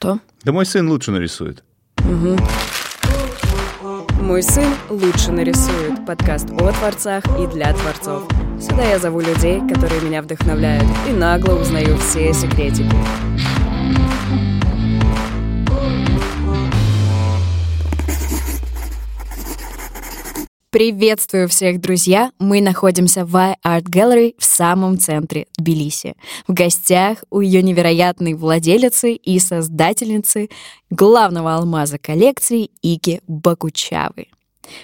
что? Да мой сын лучше нарисует. Угу. Мой сын лучше нарисует. Подкаст о творцах и для творцов. Сюда я зову людей, которые меня вдохновляют, и нагло узнаю все секретики. Приветствую всех, друзья! Мы находимся в Art Gallery в самом центре Тбилиси. В гостях у ее невероятной владелицы и создательницы главного алмаза коллекции Ики Бакучавы.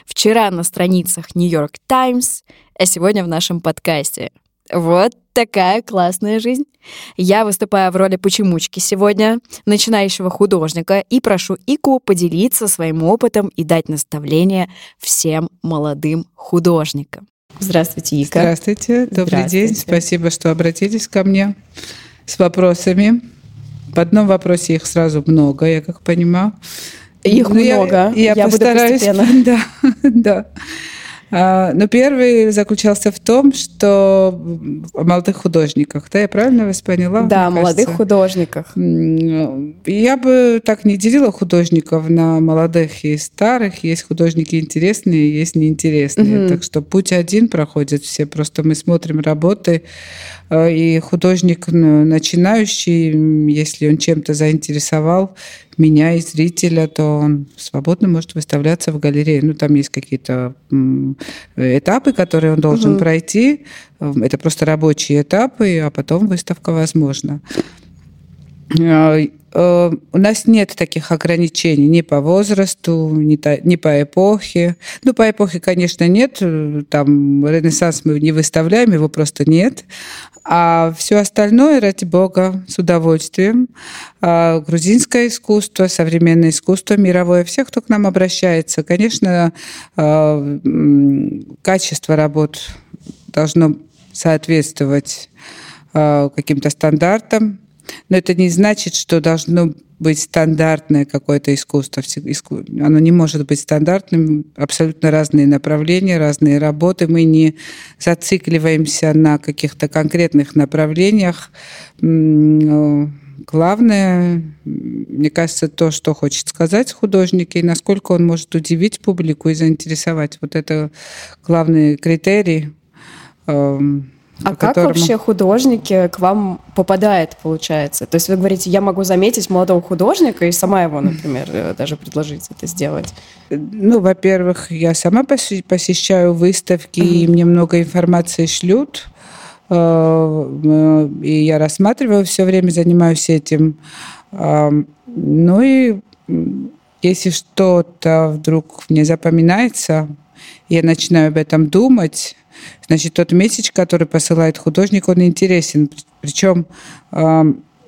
Вчера на страницах New York Times, а сегодня в нашем подкасте. Вот такая классная жизнь. Я выступаю в роли почемучки сегодня, начинающего художника, и прошу Ику поделиться своим опытом и дать наставление всем молодым художникам. Здравствуйте, Ика. Здравствуйте, добрый Здравствуйте. день. Спасибо, что обратились ко мне с вопросами. В одном вопросе их сразу много, я как понимаю. Их Ну, я- много. Я, Я буду постараюсь. постепенно. Да, да. А, Но первый заключался в том, что о молодых художниках, да, я правильно вас поняла? Да, о молодых кажется? художниках. М, Я бы так не делила художников на молодых и старых. Есть художники интересные, есть неинтересные. Мгм. Так что путь один проходит все. Просто мы смотрим работы, и художник начинающий, если он чем-то заинтересовал меня и зрителя, то он свободно может выставляться в галерее. Ну, там есть какие-то этапы, которые он должен Мгм. пройти. Э, Это просто рабочие этапы, а потом выставка возможна. Э, У нас нет таких ограничений ни по возрасту, ни, та- ни по эпохе. Ну, по эпохе, конечно, нет. Э, Там Ренессанс мы не выставляем, его просто нет. А все остальное, ради бога, с удовольствием. А Грузинское искусство, современное искусство, мировое. Все, кто к нам обращается. Конечно, э, качество работ должно соответствовать каким-то стандартам. Но это не значит, что должно быть стандартное какое-то искусство. Оно не может быть стандартным. Абсолютно разные направления, разные работы. Мы не зацикливаемся на каких-то конкретных направлениях. Главное, мне кажется, то, что хочет сказать художник, и насколько он может удивить публику и заинтересовать. Вот это главный критерий. А по как которому- вообще художники к вам попадают, получается? То есть вы говорите, я могу заметить молодого художника и сама его, например, э, даже предложить это сделать. Ну, во-первых, я сама посещаю выставки, и мне много информации шлют. Э, э, И я рассматриваю все время, занимаюсь этим. Ну и если что-то вдруг мне запоминается, я начинаю об этом думать, значит, тот месяц, который посылает художник, он интересен. Причем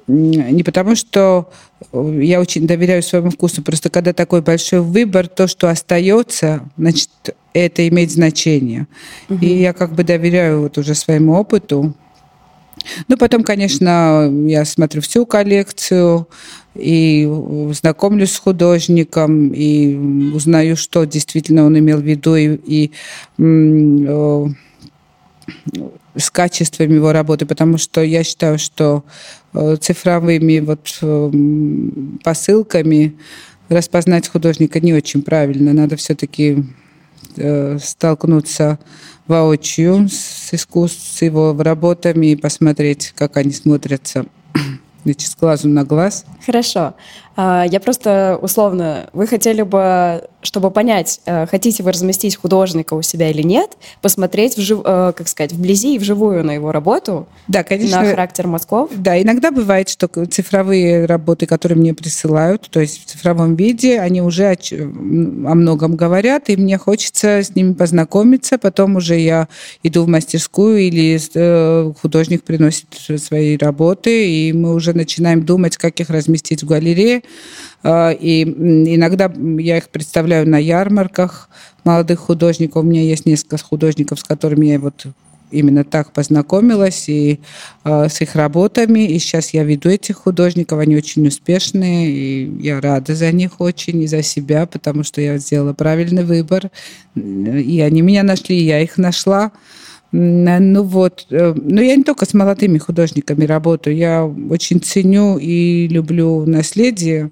не потому, что э, я очень доверяю своему вкусу, просто когда такой большой выбор, то, что остается, значит, это имеет значение. И я как бы доверяю вот уже своему опыту. Ну, потом, конечно, я смотрю всю коллекцию и знакомлюсь с художником, и узнаю, что действительно он имел в виду, и, и, э, с качеством его работы, потому что я считаю, что э, цифровыми вот э, посылками распознать художника не очень правильно. Надо все-таки столкнуться воочию с искусством, с его работами и посмотреть, как они смотрятся значит, с глазу на глаз. Хорошо. А, Я просто условно, вы хотели бы, чтобы понять, э, хотите вы разместить художника у себя или нет, посмотреть, вжив- э, как сказать, вблизи и вживую на его работу, Да, конечно. на характер мазков. Да, иногда бывает, что цифровые работы, которые мне присылают, то есть в цифровом виде, они уже о, о многом говорят, и мне хочется с ними познакомиться. Потом уже я иду в мастерскую или э, художник приносит свои работы, и мы уже начинаем думать, как их разместить в галерее. А, И иногда я их представляю на ярмарках молодых художников. У меня есть несколько художников, с которыми я вот именно так познакомилась и э, с их работами. И сейчас я веду этих художников, они очень успешные, и я рада за них очень, и за себя, потому что я сделала правильный выбор. И они меня нашли, и я их нашла. Ну вот, э, но я не только с молодыми художниками работаю, я очень ценю и люблю наследие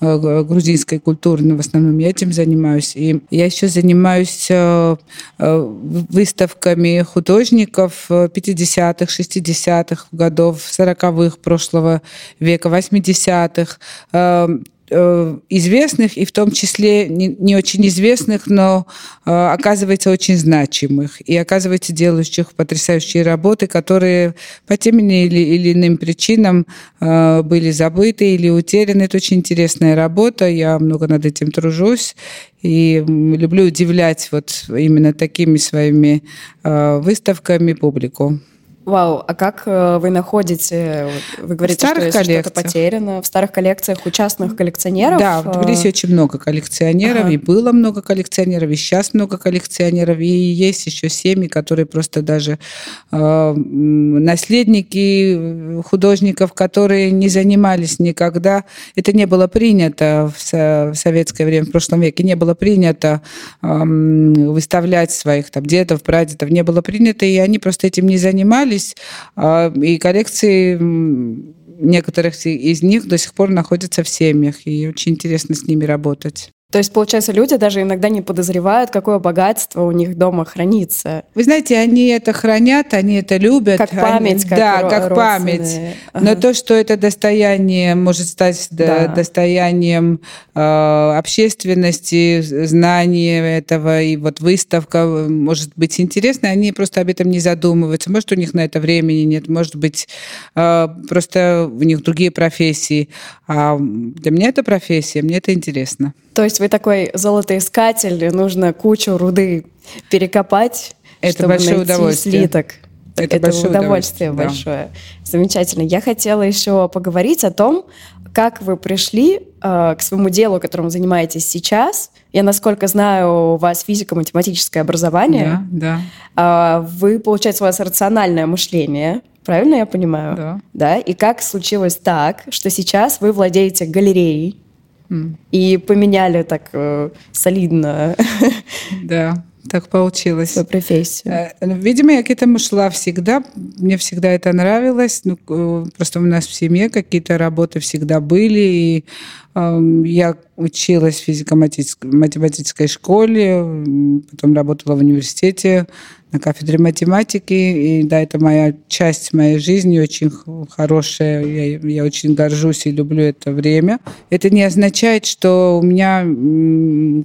э, грузинской культуры, но в основном я этим занимаюсь. И я еще занимаюсь э, выставками художников 50-х, 60-х годов, 40-х прошлого века, 80-х Э, известных и в том числе не, не очень известных, но э, оказывается очень значимых и оказывается делающих потрясающие работы, которые по тем или, или иным причинам э, были забыты или утеряны. Это очень интересная работа, я много над этим тружусь и люблю удивлять вот именно такими своими э, выставками публику. Вау, а как э, вы находите, вы говорите, что если что-то потеряно, в старых коллекциях у частных коллекционеров? Да, в Тбилиси очень много коллекционеров, ага. и было много коллекционеров, и сейчас много коллекционеров, и есть еще семьи, которые просто даже э, наследники художников, которые не занимались никогда, это не было принято в, в советское время, в прошлом веке, не было принято э, выставлять своих там дедов, прадедов, не было принято, и они просто этим не занимались, появились, а, и коллекции некоторых из них до сих пор находятся в семьях, и очень интересно с ними работать. То есть, получается, люди даже иногда не подозревают, какое богатство у них дома хранится. Вы знаете, они это хранят, они это любят. Как память, они, как Да, как память. Ага. Но то, что это достояние может стать да. достоянием э, общественности, знания этого, и вот выставка может быть интересной, они просто об этом не задумываются. Может, у них на это времени нет, может быть, э, просто у них другие профессии. А для меня это профессия, мне это интересно. То есть вы такой золотоискатель, нужно кучу руды перекопать, это чтобы большое найти удовольствие. слиток. Это, это большое удовольствие, удовольствие большое. Да. Замечательно. Я хотела еще поговорить о том, как вы пришли э, к своему делу, которым занимаетесь сейчас. Я, насколько знаю, у вас физико-математическое образование. Да, да. Э, вы, получается, у вас рациональное мышление. Правильно я понимаю? Да. Да. И как случилось так, что сейчас вы владеете галереей, и поменяли так э, солидно. Да, так получилось. Свою профессию. Э, ну, видимо, я к этому шла всегда. Мне всегда это нравилось. Ну, просто у нас в семье какие-то работы всегда были. И э, я училась в физико-математической школе, потом работала в университете на кафедре математики. И да, это моя часть моей жизни, очень хорошая. Я, я очень горжусь и люблю это время. Это не означает, что у меня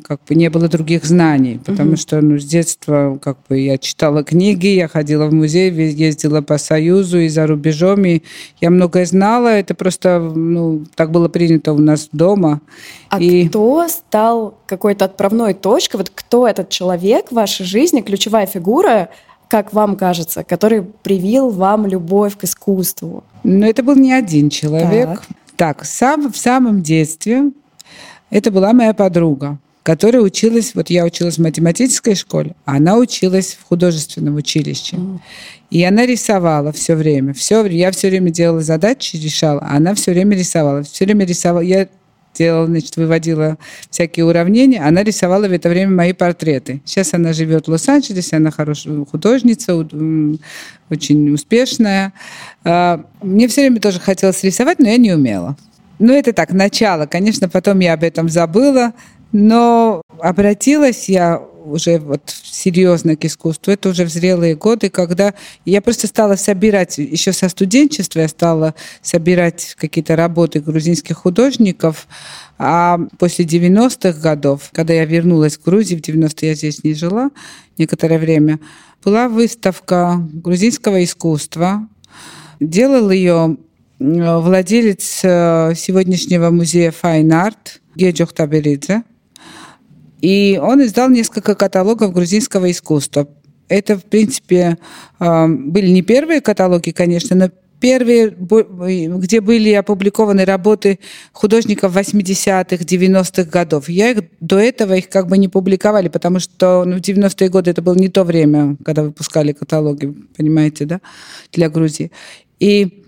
как бы не было других знаний, потому угу. что ну, с детства как бы я читала книги, я ходила в музей, ездила по Союзу и за рубежом, и я многое знала. Это просто ну, так было принято у нас дома. А и... кто стал какой-то отправной точкой? Вот кто этот человек в вашей жизни, ключевая фигура, как вам кажется, который привил вам любовь к искусству? Ну, это был не один человек. Так, так сам, в самом детстве это была моя подруга, которая училась, вот я училась в математической школе, а она училась в художественном училище. Mm. И она рисовала все время. Все, я все время делала задачи, решала, а она все время рисовала. Все время рисовала. Я делала, значит, выводила всякие уравнения, она рисовала в это время мои портреты. Сейчас она живет в Лос-Анджелесе, она хорошая художница, очень успешная. А, мне все время тоже хотелось рисовать, но я не умела. Ну, это так, начало. Конечно, потом я об этом забыла, но обратилась я уже вот серьезно к искусству, это уже в зрелые годы, когда я просто стала собирать, еще со студенчества я стала собирать какие-то работы грузинских художников, а после 90-х годов, когда я вернулась в Грузию, в 90-е я здесь не жила некоторое время, была выставка грузинского искусства. Делал ее владелец э, сегодняшнего музея Fine Art Геджох Таберидзе. И он издал несколько каталогов грузинского искусства. Это, в принципе, были не первые каталоги, конечно, но первые, где были опубликованы работы художников 80-х, 90-х годов. Я их до этого их как бы не публиковали, потому что ну, в 90-е годы это было не то время, когда выпускали каталоги, понимаете, да, для Грузии. И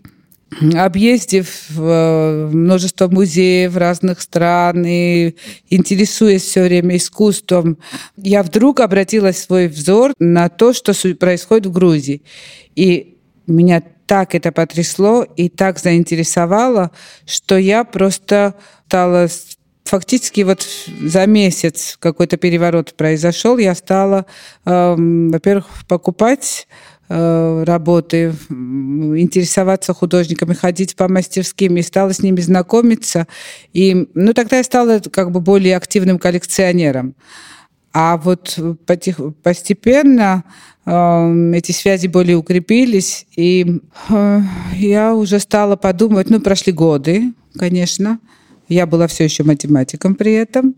объездив э, множество музеев разных стран и интересуясь все время искусством, я вдруг обратила свой взор на то, что происходит в Грузии. И меня так это потрясло и так заинтересовало, что я просто стала фактически вот за месяц какой-то переворот произошел. Я стала, э, во-первых, покупать работы, интересоваться художниками, ходить по мастерским, и стала с ними знакомиться. И, ну, тогда я стала как бы более активным коллекционером. А вот постепенно э, эти связи более укрепились, и э, я уже стала подумать, ну, прошли годы, конечно, я была все еще математиком при этом,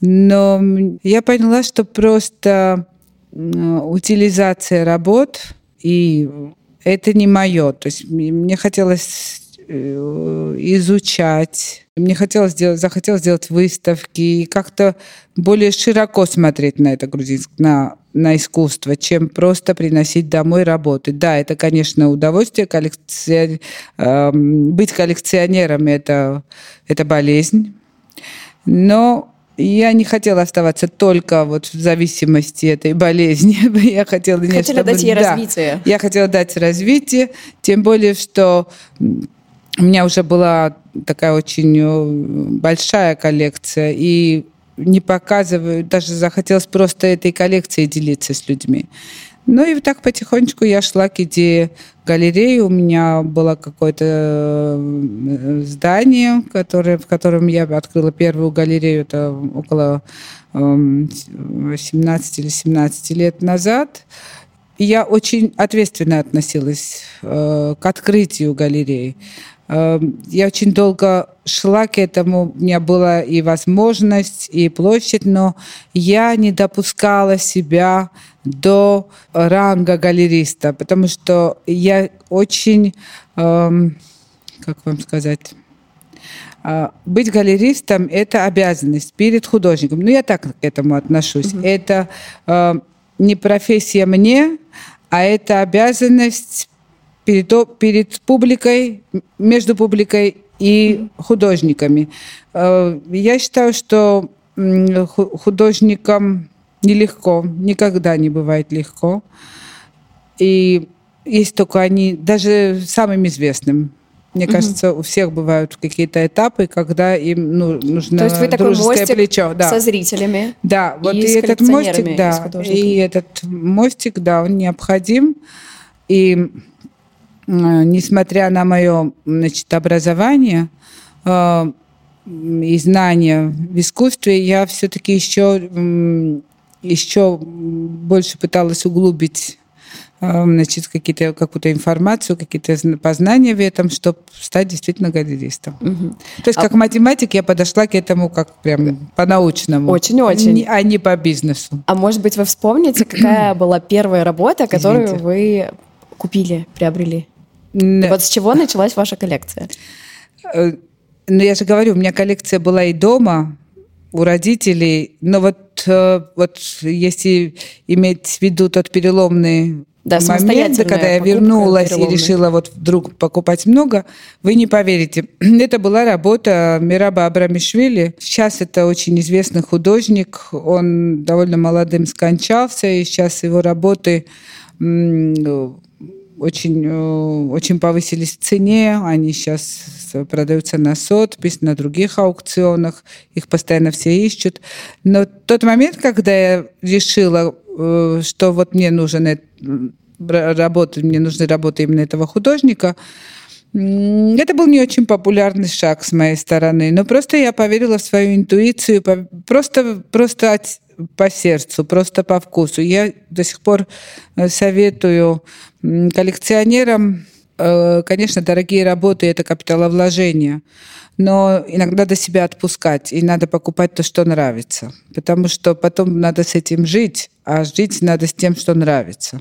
но я поняла, что просто утилизация работ и это не мое. То есть мне хотелось э, изучать, мне хотелось сделать, захотелось сделать выставки и как-то более широко смотреть на это грузинское, на, на искусство, чем просто приносить домой работы. Да, это, конечно, удовольствие. Коллекци... Э, быть коллекционером это, это болезнь. Но я не хотела оставаться только вот в зависимости этой болезни. Я хотела, хотела чтобы, дать ей да, развитие. Я хотела дать развитие, тем более, что у меня уже была такая очень э, большая коллекция, и не показываю, даже захотелось просто этой коллекцией делиться с людьми. Ну и так потихонечку я шла к идее галереи. У меня было какое-то э, здание, которое, в котором я открыла первую галерею. Это около 18 эм, или 17 лет назад. Я очень ответственно относилась э, к открытию галереи. Эм, я очень долго шла к этому, у меня была и возможность, и площадь, но я не допускала себя до ранга галериста, потому что я очень, эм, как вам сказать, э, быть галеристом – это обязанность перед художником. Ну, я так к этому отношусь. Угу. Это э, не профессия мне, а это обязанность перед, перед публикой, между публикой и художниками. Э, я считаю, что художникам нелегко, никогда не бывает легко. И есть только они, даже самым известным, мне кажется, у всех бывают какие-то этапы, когда им ну, нужно То есть вы такой мостик плечо. Да. со зрителями. Да, вот и, и этот мостик, да, и этот мостик, да, он необходим. И несмотря на мое значит, образование э, и знания в искусстве, я все-таки еще, еще больше пыталась углубить э, значит, какие-то, какую-то информацию, какие-то познания в этом, чтобы стать действительно галеристом. Угу. То есть, а... как математик, я подошла к этому как прям по-научному. Очень-очень. А не по бизнесу. А может быть, вы вспомните, какая была первая работа, которую Извините. вы купили, приобрели? Вот с чего началась ваша коллекция? Э, ну, я же говорю, у меня коллекция была и дома, у родителей, но вот, э, вот если иметь в виду тот переломный да, момент, когда я вернулась и решила вот вдруг покупать много, вы не поверите. Это была работа Мираба Абрамишвили. Сейчас это очень известный художник. Он довольно молодым скончался, и сейчас его работы очень, э, очень повысились в цене, они сейчас продаются на Сотбис, на других аукционах, их постоянно все ищут. Но тот момент, когда я решила, э, что вот мне нужен работа, мне нужны работы именно этого художника, это был не очень популярный шаг с моей стороны, но просто я поверила в свою интуицию, просто, просто по сердцу, просто по вкусу. Я до сих пор э, советую коллекционерам, э, конечно, дорогие работы – это капиталовложение, но иногда надо себя отпускать, и надо покупать то, что нравится, потому что потом надо с этим жить, а жить надо с тем, что нравится.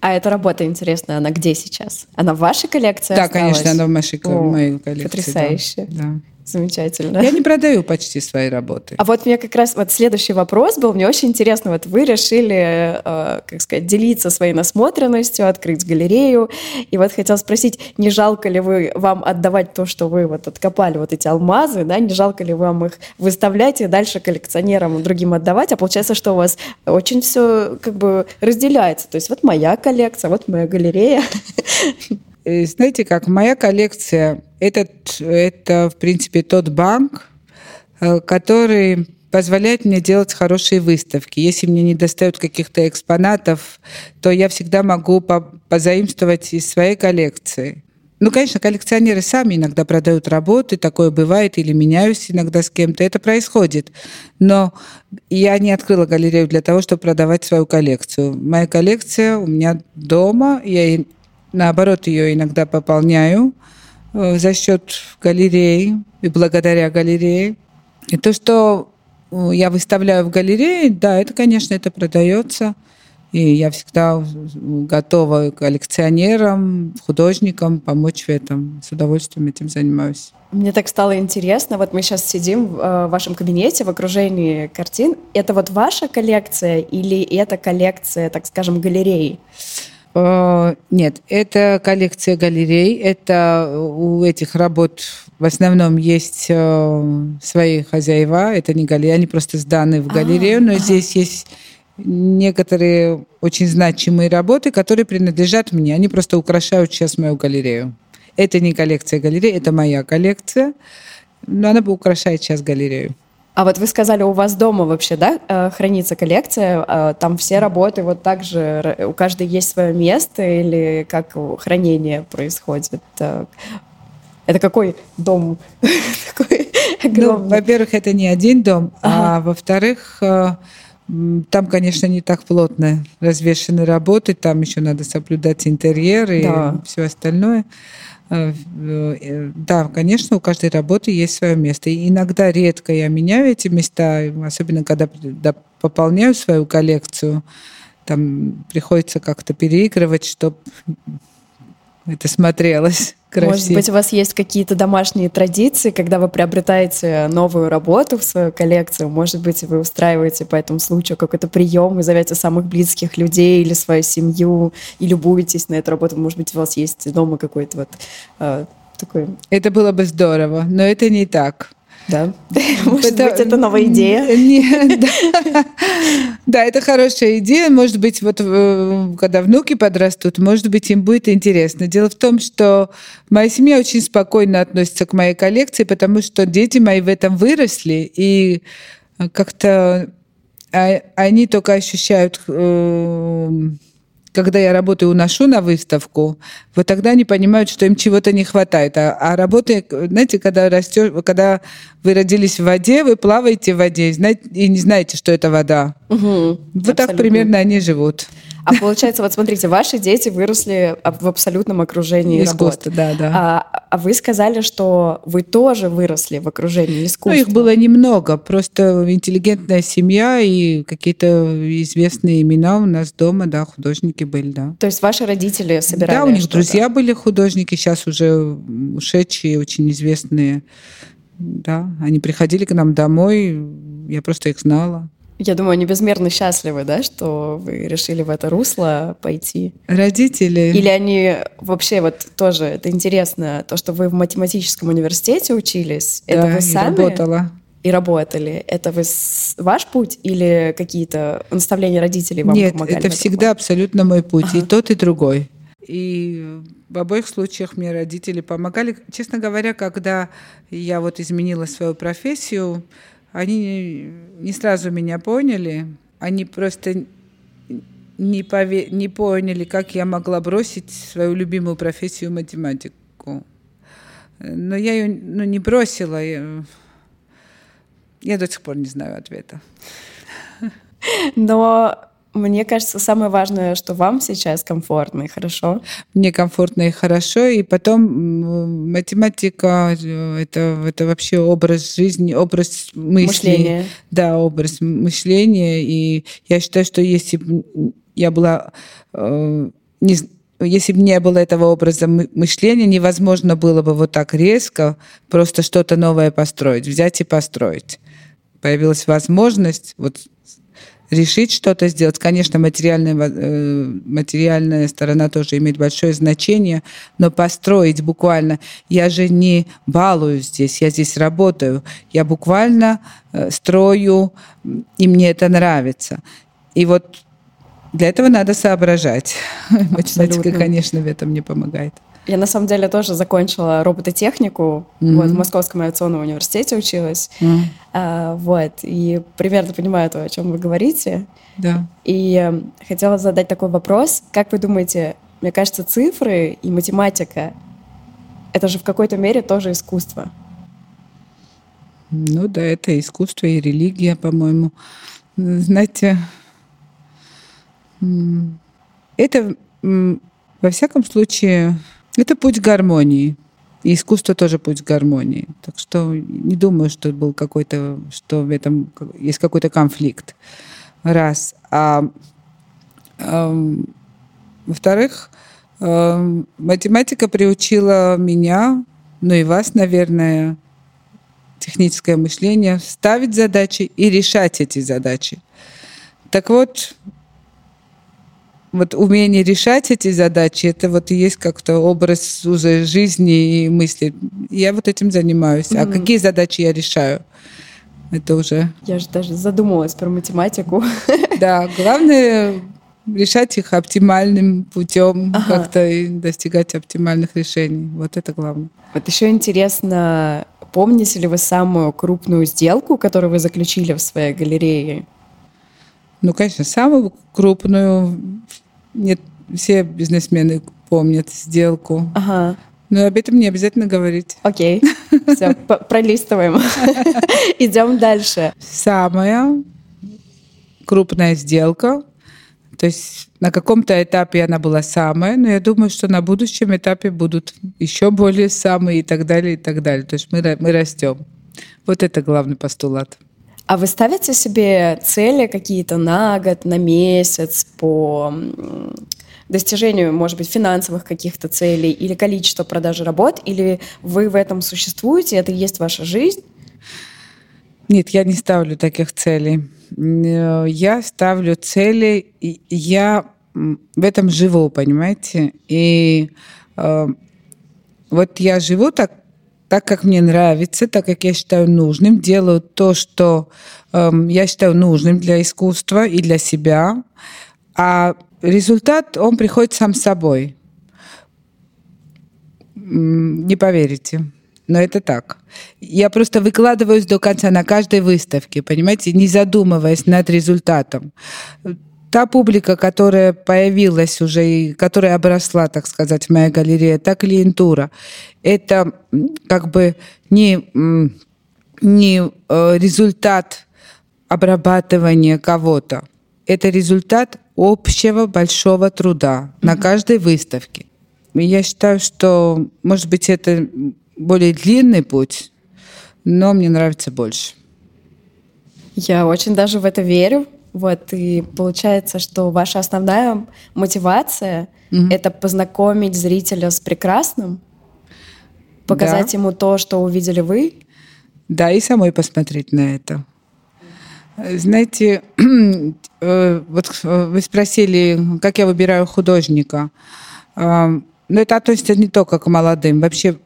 А эта работа интересная, она где сейчас? Она в вашей коллекции Да, осталась? конечно, она в нашей, О, моей коллекции. Потрясающе. Да. Замечательно. Я не продаю почти свои работы. А вот мне как раз вот следующий вопрос был. Мне очень интересно, вот вы решили, э, как сказать, делиться своей насмотренностью, открыть галерею. И вот хотел спросить, не жалко ли вы вам отдавать то, что вы вот откопали, вот эти алмазы, да, не жалко ли вам их выставлять и дальше коллекционерам другим отдавать? А получается, что у вас очень все как бы разделяется. То есть вот моя коллекция, вот моя галерея. Э, знаете как, моя коллекция этот, это, в принципе, тот банк, э, который позволяет мне делать хорошие выставки. Если мне не достают каких-то экспонатов, то я всегда могу позаимствовать из своей коллекции. Ну, конечно, коллекционеры сами иногда продают работы, такое бывает, или меняюсь иногда с кем-то, это происходит. Но я не открыла галерею для того, чтобы продавать свою коллекцию. Моя коллекция у меня дома, я наоборот ее иногда пополняю, Э, за счет галереи и благодаря галерее. И то, что э, я выставляю в галерее, да, это, конечно, это продается. И я всегда готова коллекционерам, художникам помочь в этом. С удовольствием этим занимаюсь. Мне так стало интересно. Вот мы сейчас сидим в э, вашем кабинете в окружении картин. Это вот ваша коллекция или это коллекция, так скажем, галереи? Э, нет, это коллекция галерей. Это у этих работ в основном есть э, свои хозяева. Это не галереи, они просто сданы в галерею, но здесь есть некоторые очень значимые работы, которые принадлежат мне. Они просто украшают сейчас мою галерею. Это не коллекция галереи, это моя коллекция, но она украшает сейчас галерею. А вот вы сказали, у вас дома вообще, да, э, хранится коллекция, э, там все работы вот так же, у каждой есть свое место или как хранение происходит? Это какой дом? ну, во-первых, это не один дом, ага. а во-вторых, э, там, конечно, не так плотно развешены работы, там еще надо соблюдать интерьер и да. все остальное. Э, э, да, конечно, у каждой работы есть свое место. И иногда редко я меняю эти места, особенно когда пополняю свою коллекцию. Там приходится как-то переигрывать, чтобы это смотрелось красиво. Может быть, у вас есть какие-то домашние традиции, когда вы приобретаете новую работу в свою коллекцию? Может быть, вы устраиваете по этому случаю какой-то прием, вы зовете самых близких людей или свою семью и любуетесь на эту работу? Может быть, у вас есть дома какой-то вот э, такой... Это было бы здорово, но это не так. Да. Может это, быть, это новая идея. Не, да. да, это хорошая идея. Может быть, вот э, когда внуки подрастут, может быть, им будет интересно. Дело в том, что моя семья очень спокойно относится к моей коллекции, потому что дети мои в этом выросли, и как-то а, они только ощущают э, когда я работаю уношу на выставку, вот тогда они понимают, что им чего-то не хватает. А, а работы, знаете, когда растешь, когда вы родились в воде, вы плаваете в воде и не знаете, что это вода. Угу, вот абсолютно. так примерно они живут. А получается, вот смотрите, ваши дети выросли в абсолютном окружении искусства, да, да. А, а вы сказали, что вы тоже выросли в окружении искусства. Ну, их было немного, просто интеллигентная семья и какие-то известные имена у нас дома, да, художники были, да. То есть ваши родители собирали Да, у них друзья были художники, сейчас уже ушедшие, очень известные. Да, они приходили к нам домой, я просто их знала. Я думаю, они безмерно счастливы, да, что вы решили в это русло пойти. Родители. Или они вообще вот тоже, это интересно, то, что вы в математическом университете учились, да, это вы сами? работала. И работали. Это вы ваш путь или какие-то наставления родителей вам Нет, помогали? Нет, это всегда абсолютно мой путь, ага. и тот, и другой. И в обоих случаях мне родители помогали. Честно говоря, когда я вот изменила свою профессию, они не сразу меня поняли, они просто не, пове- не поняли, как я могла бросить свою любимую профессию математику. Но я ее ну, не бросила. Я, я до сих пор не знаю ответа. Но мне кажется, самое важное, что вам сейчас комфортно и хорошо. Мне комфортно и хорошо. И потом математика э, это, это вообще образ жизни, образ мысли. Мышления. Да, образ мышления. И я считаю, что если бы я была э, не, если бы не было этого образа мышления, невозможно было бы вот так резко просто что-то новое построить, взять и построить. Появилась возможность вот решить что-то сделать. Конечно, материальная, э, материальная сторона тоже имеет большое значение, но построить буквально... Я же не балую здесь, я здесь работаю. Я буквально э, строю, и мне это нравится. И вот для этого надо соображать. Математика, конечно, в этом не помогает. Я на самом деле тоже закончила робототехнику, mm-hmm. вот, в Московском авиационном университете училась, mm-hmm. а, вот, и примерно понимаю то, о чем вы говорите. Да. И э, хотела задать такой вопрос, как вы думаете, мне кажется, цифры и математика это же в какой-то мере тоже искусство. Ну да, это искусство и религия, по-моему. Знаете, это, во всяком случае, это путь гармонии. И искусство тоже путь гармонии. Так что не думаю, что был какой-то, что в этом есть какой-то конфликт. Раз. А, а во-вторых, а, математика приучила меня, ну и вас, наверное, техническое мышление, ставить задачи и решать эти задачи. Так вот, вот умение решать эти задачи, это вот и есть как-то образ уже жизни и мысли. Я вот этим занимаюсь. Mm-hmm. А какие задачи я решаю? Это уже... Я же даже задумалась про математику. Да, главное решать их оптимальным путем, ага. как-то и достигать оптимальных решений. Вот это главное. Вот еще интересно, помните ли вы самую крупную сделку, которую вы заключили в своей галерее? Ну, конечно, самую крупную нет, все бизнесмены помнят сделку. Ага. Но об этом не обязательно говорить. Окей. Все, пролистываем. Идем дальше. Самая крупная сделка. То есть на каком-то этапе она была самая, но я думаю, что на будущем этапе будут еще более самые и так далее, и так далее. То есть мы, мы растем. Вот это главный постулат. А вы ставите себе цели какие-то на год, на месяц по достижению, может быть, финансовых каких-то целей или количество продажи работ, или вы в этом существуете, это и есть ваша жизнь? Нет, я не ставлю таких целей. Я ставлю цели, я в этом живу, понимаете? И э, вот я живу так, так, как мне нравится, так, как я считаю нужным, делаю то, что э, я считаю нужным для искусства и для себя, а результат, он приходит сам собой. Не поверите. Но это так. Я просто выкладываюсь до конца на каждой выставке, понимаете, не задумываясь над результатом та публика, которая появилась уже и которая обросла, так сказать, в моей галерее, та клиентура, это как бы не, не э, результат обрабатывания кого-то. Это результат общего большого труда mm-hmm. на каждой выставке. Я считаю, что, может быть, это более длинный путь, но мне нравится больше. Я очень даже в это верю, вот, и получается, что ваша основная мотивация mm-hmm. это познакомить зрителя с прекрасным, показать да. ему то, что увидели вы. Да, и самой посмотреть на это. Знаете, э, вот э, вы спросили, как я выбираю художника. Но это относится не только к молодым. Вообще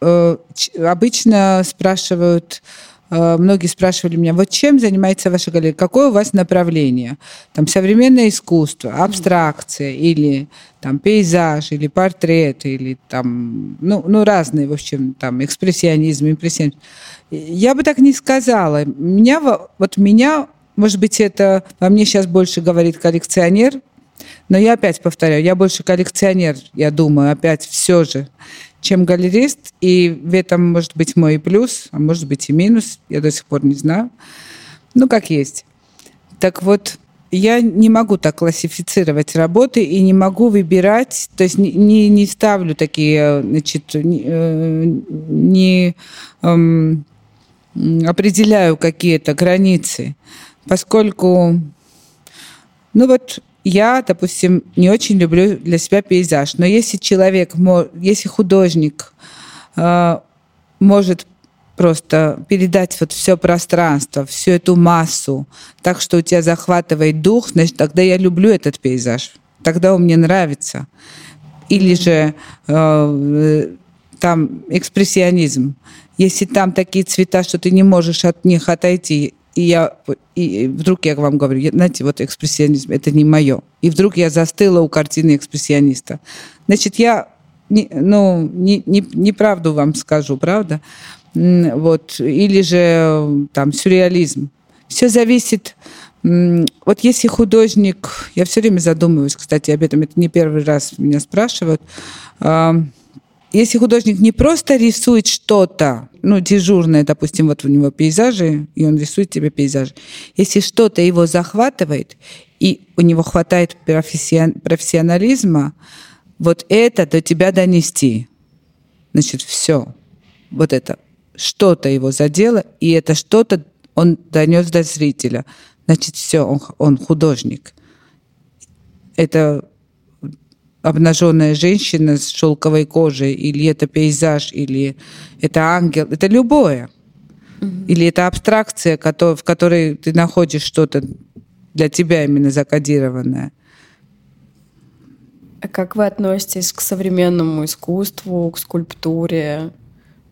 э, обычно спрашивают, Э, многие спрашивали меня, вот чем занимается ваша галерея, какое у вас направление? Там современное искусство, абстракция или там пейзаж, или портрет, или там, ну, ну разные, в общем, там экспрессионизм, импрессионизм. Я бы так не сказала. Меня, вот меня, может быть, это во мне сейчас больше говорит коллекционер, но я опять повторяю, я больше коллекционер, я думаю, опять все же чем галерист, и в этом может быть мой плюс, а может быть и минус, я до сих пор не знаю. Ну, как есть. Так вот, я не могу так классифицировать работы и не могу выбирать, то есть не, не ставлю такие, значит, не, э, не эм, определяю какие-то границы, поскольку, ну вот, я, допустим, не очень люблю для себя пейзаж, но если человек, если художник э, может просто передать вот все пространство, всю эту массу, так что у тебя захватывает дух, значит, тогда я люблю этот пейзаж, тогда он мне нравится. Или же э, там экспрессионизм. Если там такие цвета, что ты не можешь от них отойти, и я и вдруг я вам говорю, знаете, вот экспрессионизм это не мое. И вдруг я застыла у картины экспрессиониста. Значит, я не, ну, не, не, неправду вам скажу, правда? Вот. Или же там сюрреализм. Все зависит... Вот если художник... Я все время задумываюсь, кстати, об этом. Это не первый раз меня спрашивают если художник не просто рисует что-то, ну, дежурное, допустим, вот у него пейзажи, и он рисует тебе пейзажи, если что-то его захватывает, и у него хватает профессионализма, вот это до тебя донести. Значит, все. Вот это. Что-то его задело, и это что-то он донес до зрителя. Значит, все, он, он художник. Это обнаженная женщина с шелковой кожей, или это пейзаж, или это ангел, это любое. Mm-hmm. Или это абстракция, в которой ты находишь что-то для тебя именно закодированное. А как вы относитесь к современному искусству, к скульптуре,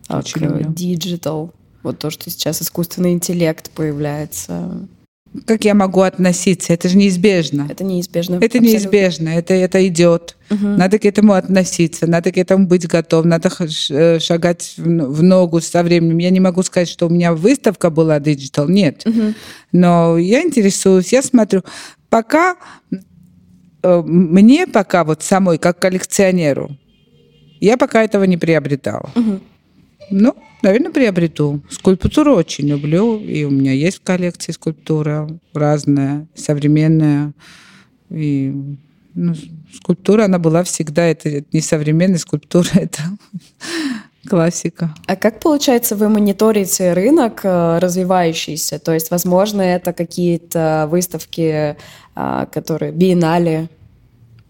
Очень к digital? Вот то, что сейчас искусственный интеллект появляется как я могу относиться? Это же неизбежно. Это неизбежно. Это абсолютно. неизбежно. Это, это идет. Угу. Надо к этому относиться, надо к этому быть готов, надо э, шагать в ногу со временем. Я не могу сказать, что у меня выставка была digital, нет. Угу. Но я интересуюсь, я смотрю. Пока э, мне пока вот самой, как коллекционеру, я пока этого не приобретала. Угу. Ну, наверное, приобрету. Скульптуру очень люблю, и у меня есть в коллекции скульптура разная, современная. И ну, скульптура, она была всегда, это не современная скульптура, это классика. А как получается вы мониторите рынок э, развивающийся? То есть, возможно, это какие-то выставки, а, которые биеннале?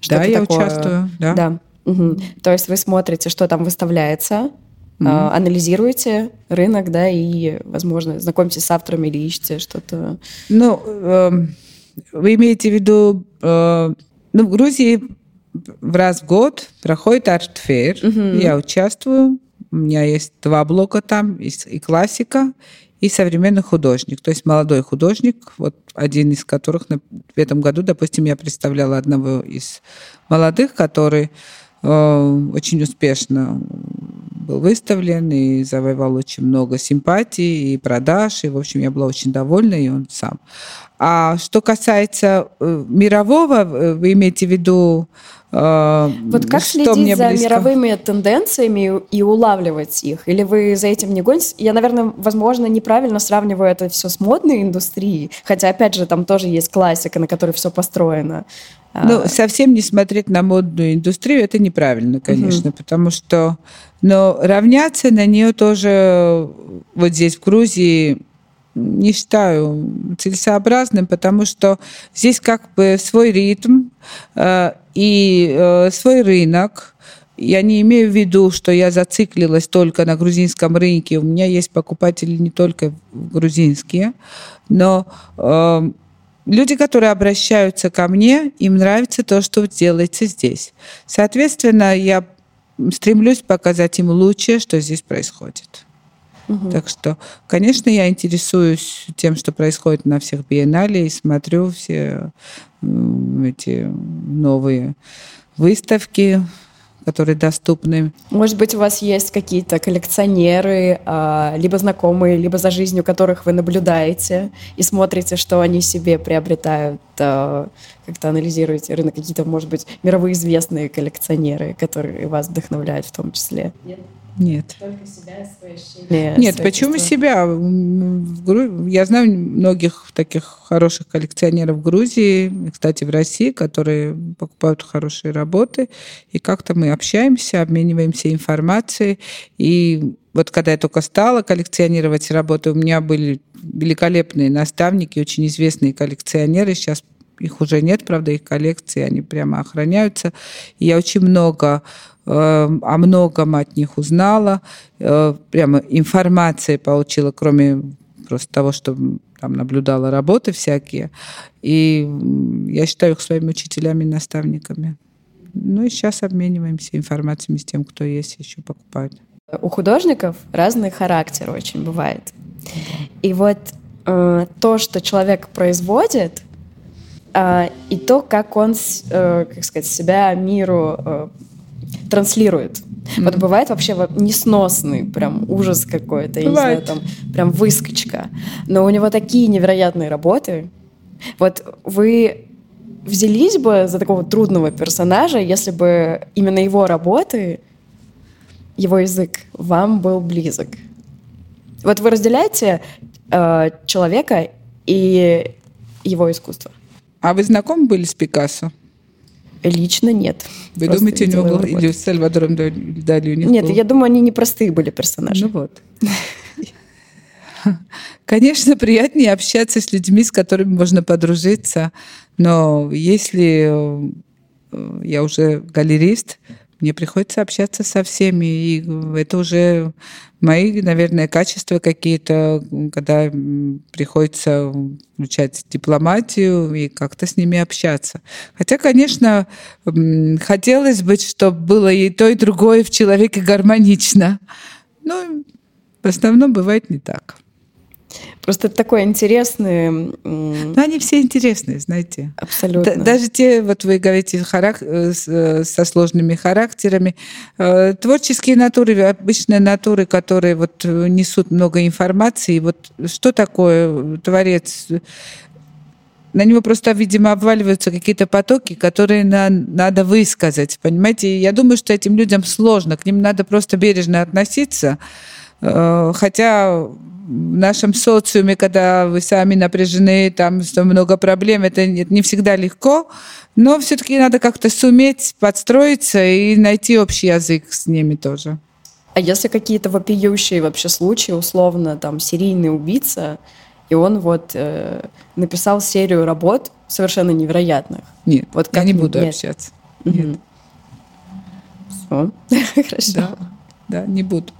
Да, я такое? участвую. Да. да. Угу. То есть вы смотрите, что там выставляется, mm-hmm. анализируете рынок, да, и, возможно, знакомитесь с авторами или ищете что-то. Ну, э, вы имеете в виду, э, ну, в Грузии в раз в год проходит art fair, mm-hmm. я участвую, у меня есть два блока там, и классика, и современный художник, то есть молодой художник, вот один из которых в этом году, допустим, я представляла одного из молодых, который э, очень успешно был выставлен и завоевал очень много симпатий и продаж. И, в общем, я была очень довольна, и он сам. А что касается э, мирового, э, вы имеете в виду э, вот как что следить за близко? мировыми тенденциями и улавливать их? Или вы за этим не гонитесь? Я, наверное, возможно, неправильно сравниваю это все с модной индустрией, хотя, опять же, там тоже есть классика, на которой все построено. Ну, а. совсем не смотреть на модную индустрию, это неправильно, конечно, угу. потому что... Но равняться на нее тоже вот здесь, в Грузии, не считаю целесообразным, потому что здесь как бы свой ритм э, и э, свой рынок. Я не имею в виду, что я зациклилась только на грузинском рынке. У меня есть покупатели не только грузинские, но э, люди, которые обращаются ко мне, им нравится то, что делается здесь. Соответственно, я стремлюсь показать им лучшее, что здесь происходит. Угу. Так что, конечно, я интересуюсь тем, что происходит на всех биеннале, и смотрю все эти новые выставки, которые доступны. Может быть, у вас есть какие-то коллекционеры, а, либо знакомые, либо за жизнью которых вы наблюдаете и смотрите, что они себе приобретают, а, как-то анализируете рынок, какие-то, может быть, мировые известные коллекционеры, которые вас вдохновляют в том числе? Нет. Нет. Только себя, свои ощущения. Нет, почему себя? Я знаю многих таких хороших коллекционеров в Грузии, кстати, в России, которые покупают хорошие работы. И как-то мы общаемся, обмениваемся информацией. И вот когда я только стала коллекционировать работы, у меня были великолепные наставники, очень известные коллекционеры. Сейчас их уже нет, правда, их коллекции, они прямо охраняются. И я очень много о многом от них узнала, э, прямо информации получила, кроме просто того, что там наблюдала работы всякие. И я считаю их своими учителями и наставниками. Ну и сейчас обмениваемся информацией с тем, кто есть, еще покупают. У художников разный характер очень бывает. И вот э, то, что человек производит, э, и то, как он, э, как сказать, себя миру э, транслирует. Mm-hmm. Вот бывает вообще несносный, прям ужас какой-то, я не знаю, там прям выскочка. Но у него такие невероятные работы. Вот вы взялись бы за такого трудного персонажа, если бы именно его работы, его язык вам был близок? Вот вы разделяете э, человека и его искусство? А вы знакомы были с Пикассо? Лично нет. Вы Просто думаете, у него был, или с Сальвадором Дали у них Нет, был? я думаю, они непростые были персонажи. Ну вот. Конечно, приятнее общаться с людьми, с которыми можно подружиться, но если э, я уже галерист, мне приходится общаться со всеми, и это уже мои, наверное, качества какие-то, когда приходится включать дипломатию и как-то с ними общаться. Хотя, конечно, хотелось бы, чтобы было и то, и другое в человеке гармонично. Но в основном бывает не так. Просто это такой интересный... Ну, они все интересные, знаете. Абсолютно. Даже те, вот вы говорите, харак... Э, э, со сложными характерами. Э, творческие натуры, обычные натуры, которые вот несут много информации. Вот что такое творец? на него просто, видимо, обваливаются какие-то потоки, которые на, надо высказать, понимаете? Я думаю, что этим людям сложно, к ним надо просто бережно относиться, хотя в нашем социуме, когда вы сами напряжены, там много проблем, это не всегда легко, но все-таки надо как-то суметь подстроиться и найти общий язык с ними тоже. А если какие-то вопиющие вообще случаи, условно, там, серийный убийца, и он вот э, написал серию работ совершенно невероятных. Нет, вот как я не буду нет. общаться. Нет. Все, хорошо. Да, да, не буду.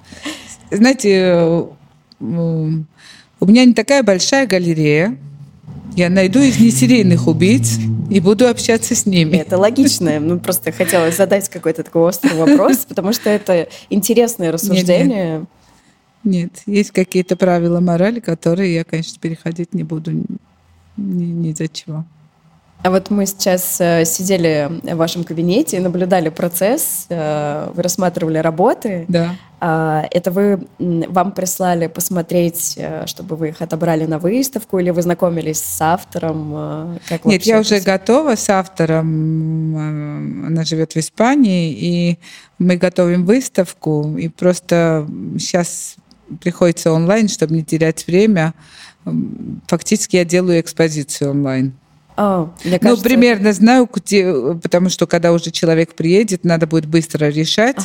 Знаете, у меня не такая большая галерея. Я найду из несерийных убийц и буду общаться с ними. Это логично. Ну, просто хотелось задать какой-то такой острый вопрос, потому что это интересное рассуждение. Нет, есть какие-то правила морали, которые я, конечно, переходить не буду ни, ни за чего. А вот мы сейчас э, сидели в вашем кабинете и наблюдали процесс, э, вы рассматривали работы. Да. А, это вы, вам прислали посмотреть, э, чтобы вы их отобрали на выставку, или вы знакомились с автором? Как Нет, я уже готова с автором. Она живет в Испании, и мы готовим выставку, и просто сейчас приходится онлайн, чтобы не терять время. Фактически я делаю экспозицию онлайн. Oh, мне кажется, ну, примерно это... знаю, где, потому что когда уже человек приедет, надо будет быстро решать,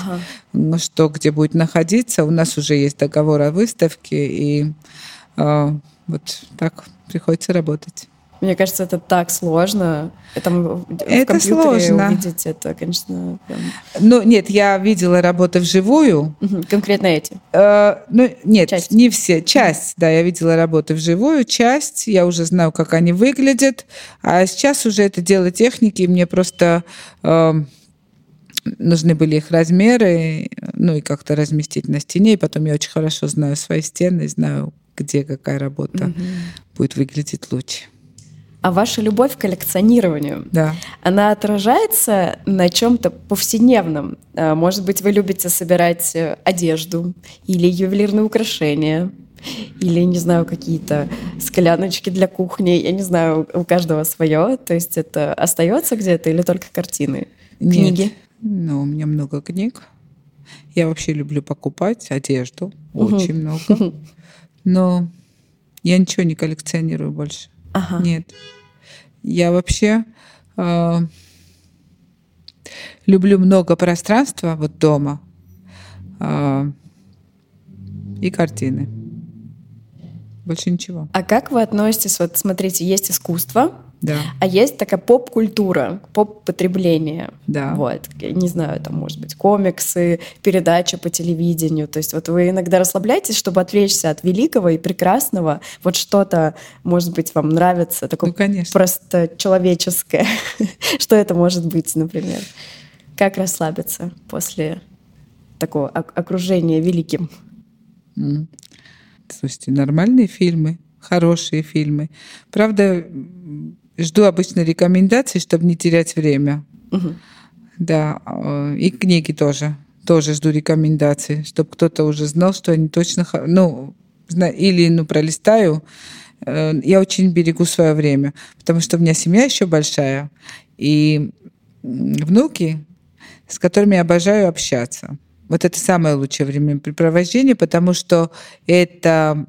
ага. что где будет находиться. У нас уже есть договор о выставке, и э, вот так приходится работать. Мне кажется, это так сложно. Это, это в сложно. увидеть это, конечно. Прям... Ну, нет, я видела работы вживую. Угу, конкретно эти? Э, ну, нет, часть. не все. Часть, да, я видела работы вживую. Часть, я уже знаю, как они выглядят. А сейчас уже это дело техники. Мне просто... Э, нужны были их размеры, ну и как-то разместить на стене. И потом я очень хорошо знаю свои стены, знаю, где какая работа угу. будет выглядеть лучше. А ваша любовь к коллекционированию, да. она отражается на чем-то повседневном? А, может быть, вы любите собирать э, одежду или ювелирные украшения? Или, не знаю, какие-то скляночки для кухни. Я не знаю, у каждого свое. То есть это остается где-то или только картины? Книги? Нет. Ну, у меня много книг. Я вообще люблю покупать одежду. Очень много. Но я ничего не коллекционирую больше. Ага. Нет. Я вообще э, люблю много пространства вот дома э, и картины. Больше ничего. А как вы относитесь, вот смотрите, есть искусство, Да. А есть такая поп-культура, поп-потребление. Да. Вот, я не знаю, там, может быть, комиксы, передачи по телевидению. То есть вот вы иногда расслабляетесь, чтобы отвлечься от великого и прекрасного. Вот что-то, может быть, вам нравится, такое Ну, конечно. просто человеческое. Что это может быть, например? Как расслабиться после такого ок- окружения великим? Слушайте, нормальные фильмы, хорошие фильмы. Правда, жду обычно рекомендаций, чтобы не терять время. Мгм. Да, э, и книги тоже. Тоже жду рекомендаций, чтобы кто-то уже знал, что они точно... Ну, или, ну, пролистаю. Э, Я очень берегу свое время, потому что у меня семья еще большая, и внуки, с которыми я обожаю общаться. Вот это самое лучшее времяпрепровождение, потому что это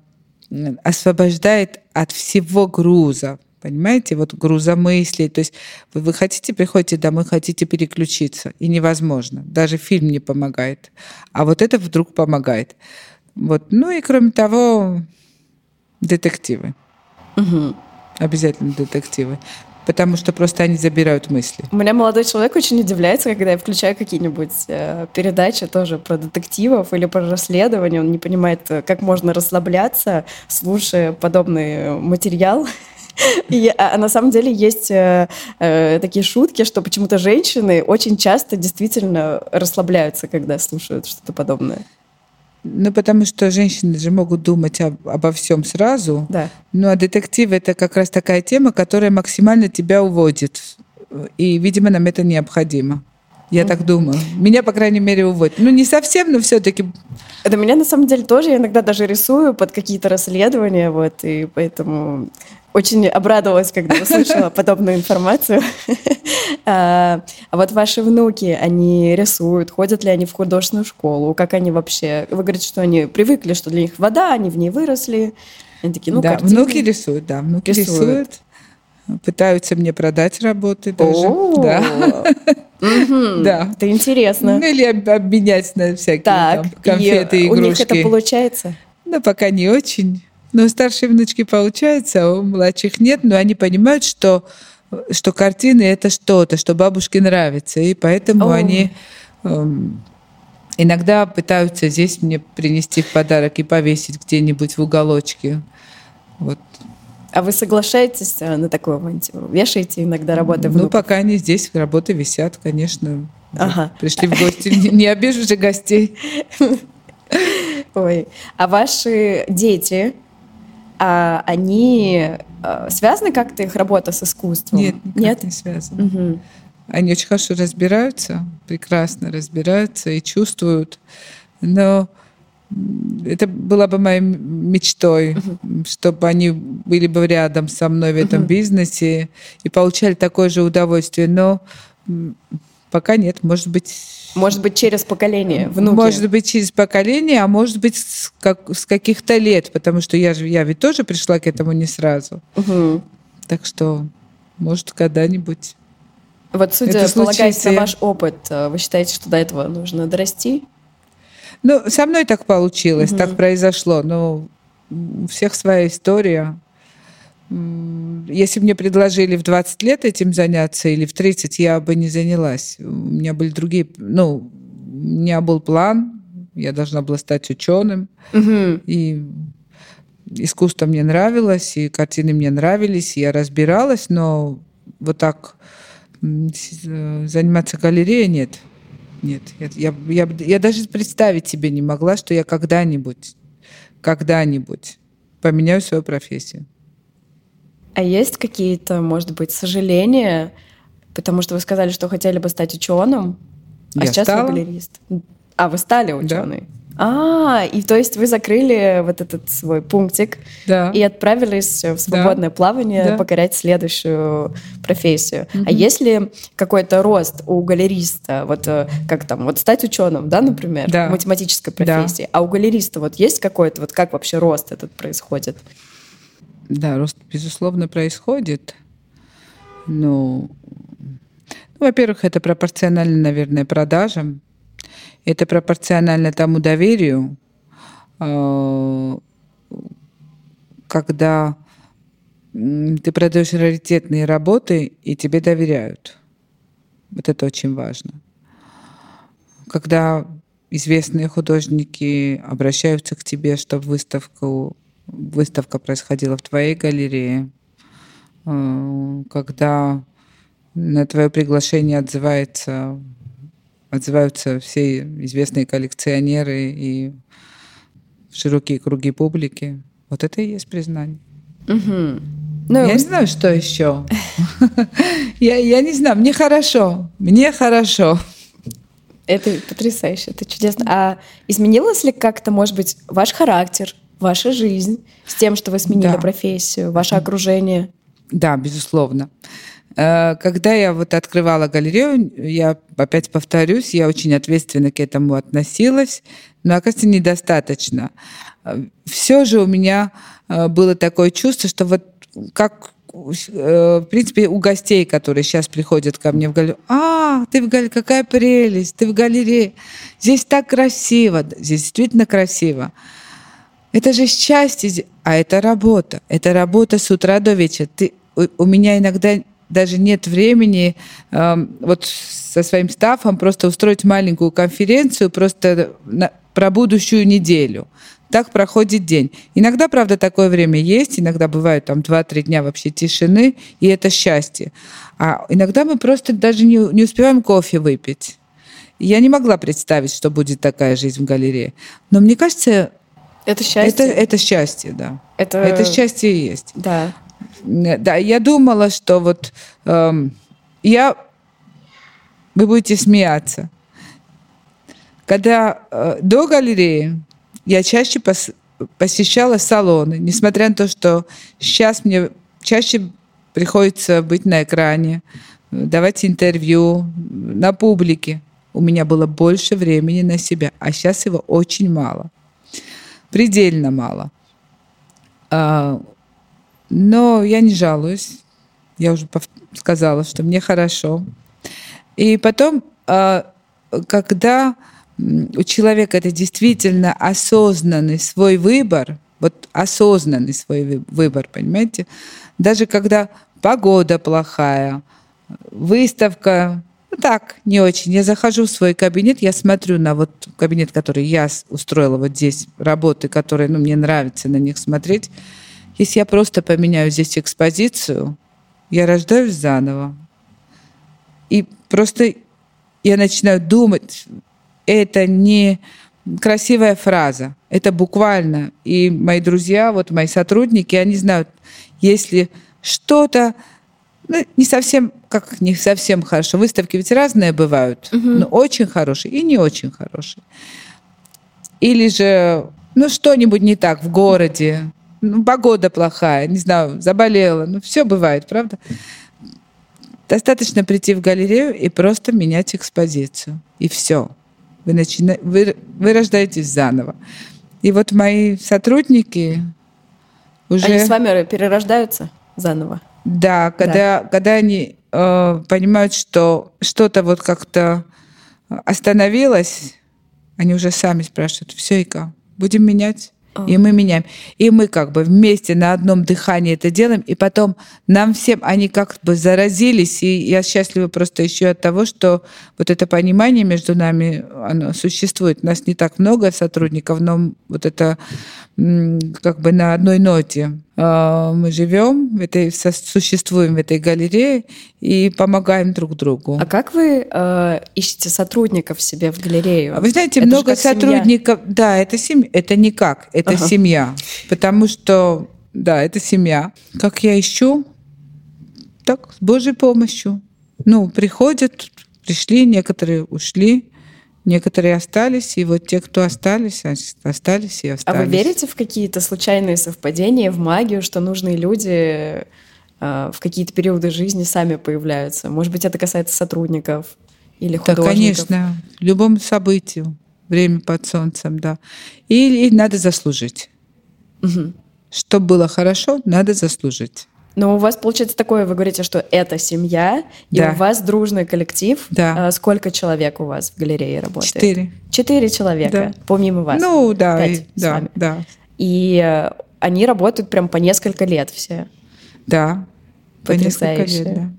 освобождает от всего груза. Понимаете, вот груза мыслей. То есть вы, вы хотите, приходите домой, хотите переключиться, и невозможно. Даже фильм не помогает. А вот это вдруг помогает. Вот. Ну и кроме того, детективы. Мгм. Обязательно детективы. Потому что просто они забирают мысли. У меня молодой человек очень удивляется, когда я включаю какие-нибудь э, передачи тоже про детективов или про расследование. Он не понимает, э, как можно расслабляться, слушая подобный материал. И, а, а на самом деле есть э, э, такие шутки, что почему-то женщины очень часто действительно расслабляются, когда слушают что-то подобное. Ну, потому что женщины же могут думать об- обо всем сразу. Да. Ну, а детектив это как раз такая тема, которая максимально тебя уводит. И, видимо, нам это необходимо. Я так думаю. Меня, по крайней мере, уводит. Ну, не совсем, но все-таки Это меня на самом деле тоже я иногда даже рисую под какие-то расследования, вот, и поэтому очень обрадовалась, когда услышала подобную информацию. А а вот ваши внуки, они рисуют, ходят ли они в художественную школу, как они вообще... Вы говорите, что они привыкли, что для них вода, они в ней выросли. Они такие, ну, да, внуки рисуют, да, внуки Рисуют. Пытаются мне продать работы даже. Да. Да. Это интересно. Ну, или об- обменять на всякие конфеты, и у них игрушки. это получается? Да, пока не очень. Но у старшей внучки получается, а у младших нет, но они понимают, что, что картины это что-то, что бабушке нравится. И поэтому О. они эм, иногда пытаются здесь мне принести в подарок и повесить где-нибудь в уголочке. Вот. А вы соглашаетесь э, на такую авантюру? Вешаете иногда работы Ну, внуков? пока они здесь, работы висят, конечно. Ага. Пришли в гости, не обижу же гостей. Ой. А ваши дети, а, они а, связаны как-то их работа с искусством? Нет, Нет? не связано. Мгм. Они очень хорошо разбираются, прекрасно разбираются и чувствуют. Но это была бы моей мечтой, чтобы они были бы рядом со мной в этом бизнесе и получали такое же удовольствие. Но пока нет, может быть, Может быть, через поколение, внуки? может быть через поколение, а может быть с, как- с каких-то лет, потому что я же я ведь тоже пришла к этому не сразу. Мгм. Так что, может, когда-нибудь. Вот судя, Это полагаясь на ваш опыт, э, вы считаете, что до этого нужно дорасти? Ну, со мной так получилось, Мгм. так произошло. Но у всех своя история. Если бы мне предложили в 20 лет этим заняться или в 30, я бы не занялась. У меня были другие... Ну, у меня был план, я должна была стать ученым. Мгм. И искусство мне нравилось, и картины мне нравились, и я разбиралась, но вот так э, заниматься галереей нет. Нет, я, я, я, я даже представить себе не могла, что я когда-нибудь, когда-нибудь поменяю свою профессию. А есть какие-то, может быть, сожаления? Потому что вы сказали, что хотели бы стать ученым, а Я сейчас стала. вы галерист. А, вы стали ученый? А, и то есть вы закрыли вот этот свой пунктик Да. и отправились в свободное плавание Да. покорять следующую профессию. А есть ли какой-то рост у галериста, вот э, как там, вот стать ученым, да, например, Да. в математической Да. профессии, а у галериста вот есть какой-то, вот как вообще рост этот происходит? Да, рост, безусловно, происходит. Ну, ну, во-первых, это пропорционально, наверное, продажам. Это пропорционально тому доверию, э, когда ты продаешь раритетные работы, и тебе доверяют. Вот это очень важно. Когда известные художники обращаются к тебе, чтобы выставку, выставка происходила в твоей галерее, э, когда на твое приглашение отзывается, отзываются все известные коллекционеры и широкие круги публики, вот это и есть признание. Угу. Ну, я не знаю, что еще. я, я не знаю, мне хорошо, мне хорошо. Это потрясающе, это чудесно. А изменилось ли как-то, может быть, ваш характер, ваша жизнь с тем, что вы сменили да. профессию, ваше окружение? Да, безусловно. Э, когда я вот открывала галерею, я опять повторюсь, я очень ответственно к этому относилась, но, оказывается, недостаточно. Э, Все же у меня э, было такое чувство, что вот как в принципе, у гостей, которые сейчас приходят ко мне в галерею, а, ты в галерее, какая прелесть, ты в галерее, здесь так красиво, здесь действительно красиво. Это же счастье, а это работа, это работа с утра до вечера. Ты, у, у меня иногда даже нет времени э, вот со своим стафом просто устроить маленькую конференцию просто на, про будущую неделю. Так проходит день. Иногда, правда, такое время есть, иногда бывают там 2-3 дня вообще тишины, и это счастье. А иногда мы просто даже не, не успеваем кофе выпить. Я не могла представить, что будет такая жизнь в галерее. Но мне кажется, это счастье. Это, это счастье, да. Это... это счастье и есть. Да. Да, я думала, что вот эм, я... Вы будете смеяться. Когда э, до галереи я чаще пос, посещала салоны, несмотря на то, что сейчас мне чаще приходится быть на экране, давать интервью на публике. У меня было больше времени на себя, а сейчас его очень мало. Предельно мало. А, но я не жалуюсь. Я уже сказала, что мне хорошо. И потом, а, когда у человека это действительно осознанный свой выбор, вот осознанный свой выбор, понимаете? Даже когда погода плохая, выставка, так, не очень. Я захожу в свой кабинет, я смотрю на вот кабинет, который я устроила вот здесь, работы, которые, ну, мне нравится на них смотреть. Если я просто поменяю здесь экспозицию, я рождаюсь заново. И просто я начинаю думать, это не красивая фраза, это буквально. И мои друзья, вот мои сотрудники, они знают, если что-то ну, не совсем, как не совсем хорошо. Выставки ведь разные бывают, угу. но очень хорошие и не очень хорошие. Или же, ну, что-нибудь не так в городе, ну, погода плохая, не знаю, заболела. Ну, все бывает, правда? Достаточно прийти в галерею и просто менять экспозицию. И все. Вы, начина... вы, вы рождаетесь заново. И вот мои сотрудники уже... Они с вами перерождаются заново? Да, когда, да. когда они э, понимают, что что-то вот как-то остановилось, они уже сами спрашивают, все, Ика, будем менять? И мы меняем. И мы как бы вместе на одном дыхании это делаем, и потом нам всем они как бы заразились, и я счастлива просто еще от того, что вот это понимание между нами, оно существует. У нас не так много сотрудников, но вот это как бы на одной ноте. А, мы живем, в этой, существуем в этой галерее и помогаем друг другу. А как вы э, ищете сотрудников себе в галерею? Вы знаете, это много сотрудников. Семья. Да, это семья. Это никак, это ага. семья. Потому что, да, это семья. Как я ищу? Так, с Божьей помощью. Ну, приходят, пришли, некоторые ушли. Некоторые остались, и вот те, кто остались, остались и остались. А вы верите в какие-то случайные совпадения, в магию, что нужные люди э, в какие-то периоды жизни сами появляются? Может быть, это касается сотрудников или художников? Да, конечно, любому событию. Время под солнцем, да. И, и надо заслужить. Угу. Чтобы было хорошо, надо заслужить. Но у вас получается такое, вы говорите, что это семья, да. и у вас дружный коллектив. Да. А сколько человек у вас в галерее работает? Четыре. Четыре человека, да. помимо вас. Ну да, Пять и, да, вами. да. И э, они работают прям по несколько лет все. Да, по несколько лет, да.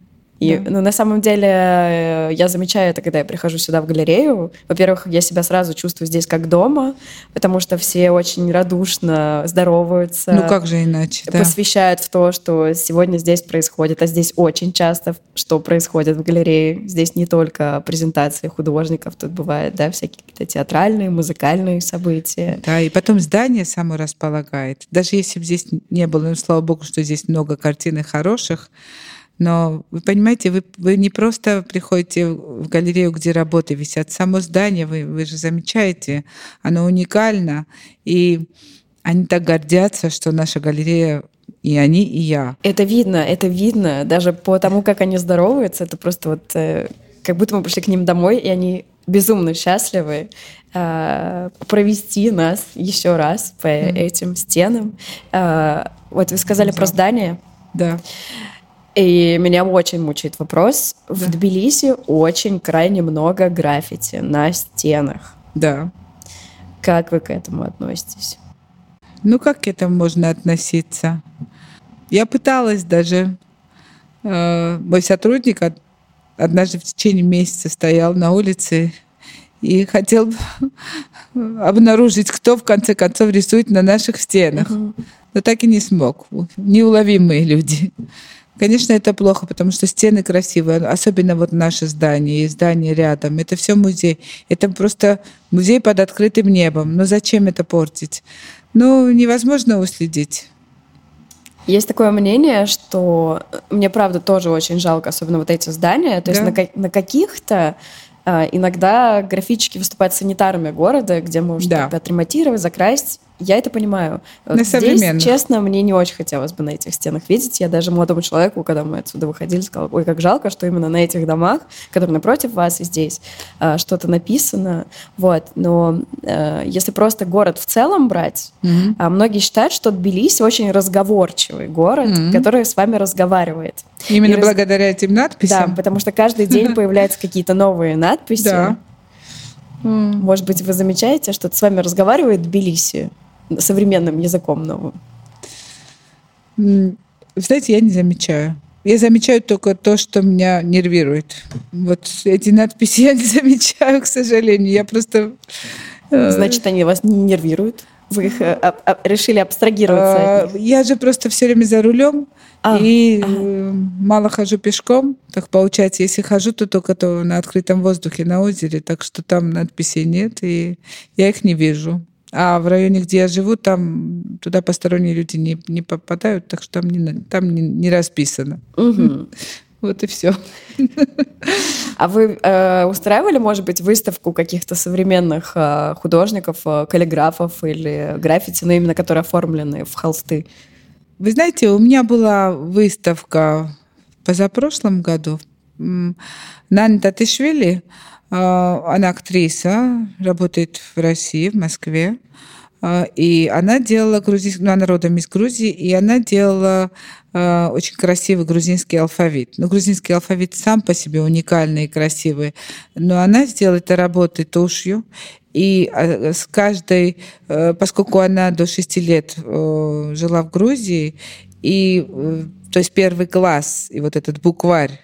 И, да. ну, на самом деле, э, я замечаю это, когда я прихожу сюда в галерею. Во-первых, я себя сразу чувствую здесь как дома, потому что все очень радушно здороваются. Ну, как же иначе, да. Посвящают в то, что сегодня здесь происходит. А здесь очень часто что происходит в галерее. Здесь не только презентации художников, тут бывают, да, всякие какие-то театральные, музыкальные события. Да, и потом здание само располагает. Даже если бы здесь не было, ну, слава богу, что здесь много картин хороших, но вы понимаете, вы, вы не просто приходите в галерею, где работы висят. Само здание, вы, вы же замечаете, оно уникально. И они так гордятся, что наша галерея и они, и я. Это видно, это видно. Даже по тому, как они здороваются, это просто вот э, как будто мы пришли к ним домой, и они безумно счастливы э, провести нас еще раз по mm. этим стенам. Э, вот вы сказали да. про здание. Да. И меня очень мучает вопрос. В Тбилиси очень крайне много граффити на стенах. Да. Как вы к этому относитесь? Ну, как к этому можно относиться? Я пыталась даже. Э, мой сотрудник однажды в течение месяца стоял на улице и хотел обнаружить, кто в конце концов рисует на наших стенах. Угу. Но так и не смог. Неуловимые люди. Конечно, это плохо, потому что стены красивые, особенно вот наше здание и здание рядом. Это все музей. Это просто музей под открытым небом. Но зачем это портить? Ну, невозможно уследить. Есть такое мнение, что мне правда тоже очень жалко, особенно вот эти здания. То да. есть на, на каких-то а, иногда графички выступают санитарами города, где можно да. отремонтировать, закрасить. Я это понимаю. На Здесь, честно, мне не очень хотелось бы на этих стенах видеть. Я даже молодому человеку, когда мы отсюда выходили, сказала, ой, как жалко, что именно на этих домах, которые напротив вас и здесь, а, что-то написано. Вот. Но э, если просто город в целом брать, mm-hmm. многие считают, что Тбилиси очень разговорчивый город, mm-hmm. который с вами разговаривает. Именно и благодаря раз... этим надписям? Да, потому что каждый день появляются какие-то новые надписи. Да. Может быть, вы замечаете, что с вами разговаривает Тбилиси? Современным языком новым? Знаете, я не замечаю. Я замечаю только то, что меня нервирует. Вот эти надписи я не замечаю, к сожалению. Я просто... Э, Значит, они вас не нервируют? Вы их а, а, решили абстрагироваться? А, я же просто все время за рулем а, и ага. мало хожу пешком. Так получается, если хожу, то только то на открытом воздухе, на озере, так что там надписей нет, и я их не вижу. А в районе, где я живу, там туда посторонние люди не, не попадают, так что там не, там не, не расписано. Угу. Вот и все. А вы э, устраивали, может быть, выставку каких-то современных э, художников, э, каллиграфов или граффити, но именно которые оформлены в холсты? Вы знаете, у меня была выставка позапрошлом году. Нани Татишвили, а, она актриса, работает в России, в Москве. А, и она делала грузинский, ну, она родом из Грузии, и она делала э, очень красивый грузинский алфавит. Ну, грузинский алфавит сам по себе уникальный и красивый, но она сделала это работой тушью, и с каждой, э, поскольку она до шести лет э, жила в Грузии, и, э, то есть первый класс, и вот этот букварь,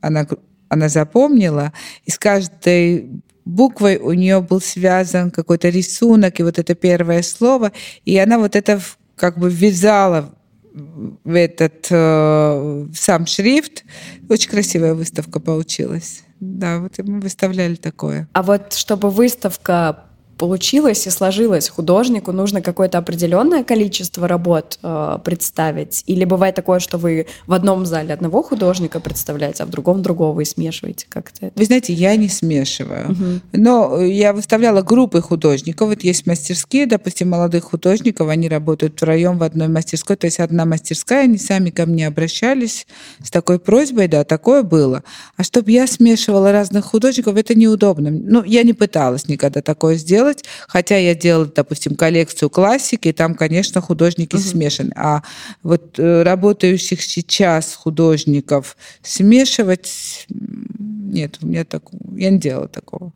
она она запомнила, и с каждой буквой у нее был связан какой-то рисунок, и вот это первое слово, и она вот это как бы ввязала в этот э, сам шрифт. Очень красивая выставка получилась. Да, вот мы выставляли такое. А вот чтобы выставка получилось и сложилось художнику, нужно какое-то определенное количество работ э, представить? Или бывает такое, что вы в одном зале одного художника представляете, а в другом другого и смешиваете как-то? Вы знаете, я не смешиваю. Угу. Но я выставляла группы художников. Вот есть мастерские, допустим, молодых художников, они работают втроем в одной мастерской. То есть одна мастерская, они сами ко мне обращались с такой просьбой, да, такое было. А чтобы я смешивала разных художников, это неудобно. Ну, я не пыталась никогда такое сделать делать, хотя я делала, допустим, коллекцию классики, и там, конечно, художники угу. смешаны. А вот э, работающих сейчас художников смешивать нет, у меня так, я не делала такого.